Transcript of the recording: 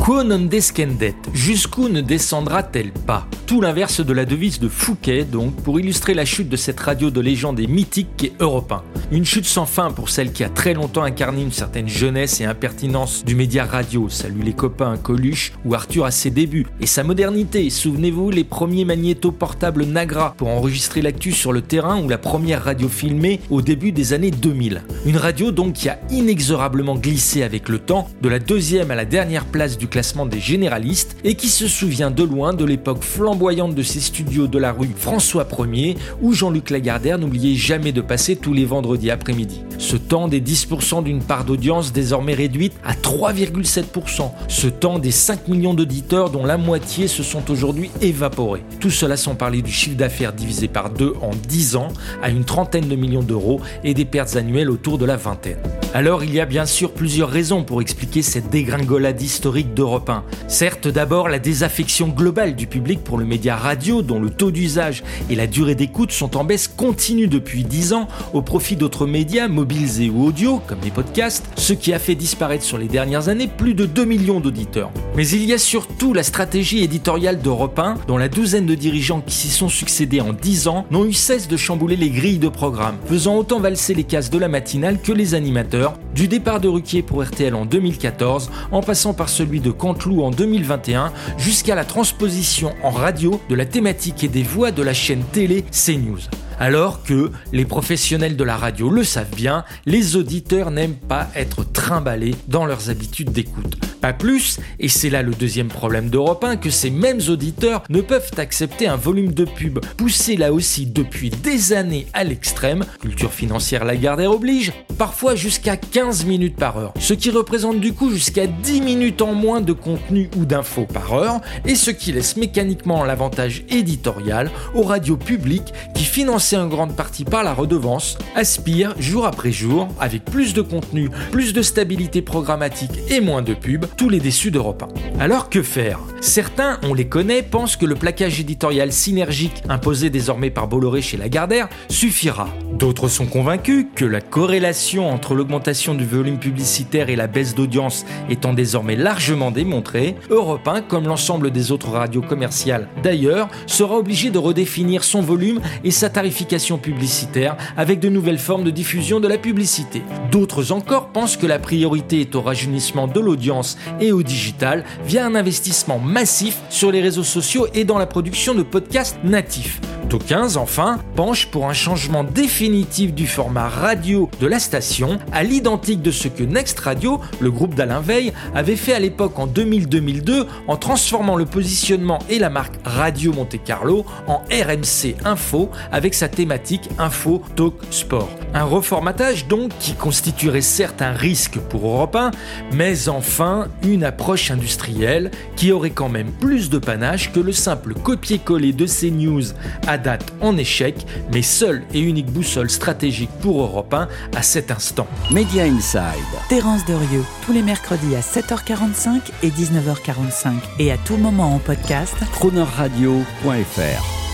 Quo non descendet Jusqu'où ne descendra-t-elle pas? Tout l'inverse de la devise de Fouquet, donc, pour illustrer la chute de cette radio de légende et mythique qui est européen. Une chute sans fin pour celle qui a très longtemps incarné une certaine jeunesse et impertinence du média radio. Salut les copains, Coluche ou Arthur à ses débuts. Et sa modernité, souvenez-vous, les premiers magnétos portables Nagra pour enregistrer l'actu sur le terrain ou la première radio filmée au début des années 2000. Une radio donc qui a inexorablement glissé avec le temps, de la deuxième à la dernière place du classement des généralistes et qui se souvient de loin de l'époque flamboyante de ses studios de la rue François 1er où Jean-Luc Lagardère n'oubliait jamais de passer tous les vendredis après-midi. Ce temps des 10% d'une part d'audience désormais réduite à 3,7%. Ce temps des 5 millions d'auditeurs dont la moitié se sont aujourd'hui évaporés. Tout cela sans parler du chiffre d'affaires divisé par deux en 10 ans à une trentaine de millions d'euros et des pertes annuelles autour de la vingtaine. Alors il y a bien sûr plusieurs raisons pour expliquer cette dégringolade historique d'Europe 1. Certes d'abord la désaffection globale du public pour le média radio dont le taux d'usage et la durée d'écoute sont en baisse continue depuis 10 ans au profit d'autres médias mobilisés ou audio comme les podcasts, ce qui a fait disparaître sur les dernières années plus de 2 millions d'auditeurs. Mais il y a surtout la stratégie éditoriale d'Europe 1 dont la douzaine de dirigeants qui s'y sont succédés en 10 ans n'ont eu cesse de chambouler les grilles de programme, faisant autant valser les cases de la matinale que les animateurs du départ de Ruquier pour RTL en 2014, en passant par celui de Canteloup en 2021, jusqu'à la transposition en radio de la thématique et des voix de la chaîne télé CNews. Alors que les professionnels de la radio le savent bien, les auditeurs n'aiment pas être trimballés dans leurs habitudes d'écoute. Pas plus, et c'est là le deuxième problème d'Europe 1, que ces mêmes auditeurs ne peuvent accepter un volume de pub poussé là aussi depuis des années à l'extrême, culture financière Lagardère oblige, parfois jusqu'à 15 minutes par heure, ce qui représente du coup jusqu'à 10 minutes en moins de contenu ou d'infos par heure, et ce qui laisse mécaniquement l'avantage éditorial aux radios publiques qui, financées en grande partie par la redevance, aspirent jour après jour, avec plus de contenu, plus de stabilité programmatique et moins de pubs, tous les déçus d'Europe 1. Alors que faire? Certains, on les connaît, pensent que le plaquage éditorial synergique imposé désormais par Bolloré chez Lagardère suffira. D'autres sont convaincus que la corrélation entre l'augmentation du volume publicitaire et la baisse d'audience étant désormais largement démontrée, Europe 1, comme l'ensemble des autres radios commerciales d'ailleurs, sera obligé de redéfinir son volume et sa tarification publicitaire avec de nouvelles formes de diffusion de la publicité. D'autres encore pensent que la priorité est au rajeunissement de l'audience et au digital via un investissement massif sur les réseaux sociaux et dans la production de podcasts natifs. D'aucuns, enfin, penchent pour un changement définitif du format radio de la station, à l'identique de ce que Next Radio, le groupe d'Alain Veil, avait fait à l'époque en 2000-2002 en transformant le positionnement et la marque Radio Monte Carlo en RMC Info avec sa thématique Info Talk Sport. Un reformatage donc qui constituerait certes un risque pour Europe 1, mais enfin une approche industrielle qui aurait quand même plus de panache que le simple copier-coller de ces news à date en échec, mais seule et unique boussole stratégique pour Europe 1 à cet instant. Media Inside. Terence Derieux, tous les mercredis à 7h45 et 19h45 et à tout moment en podcast Cronerradio.fr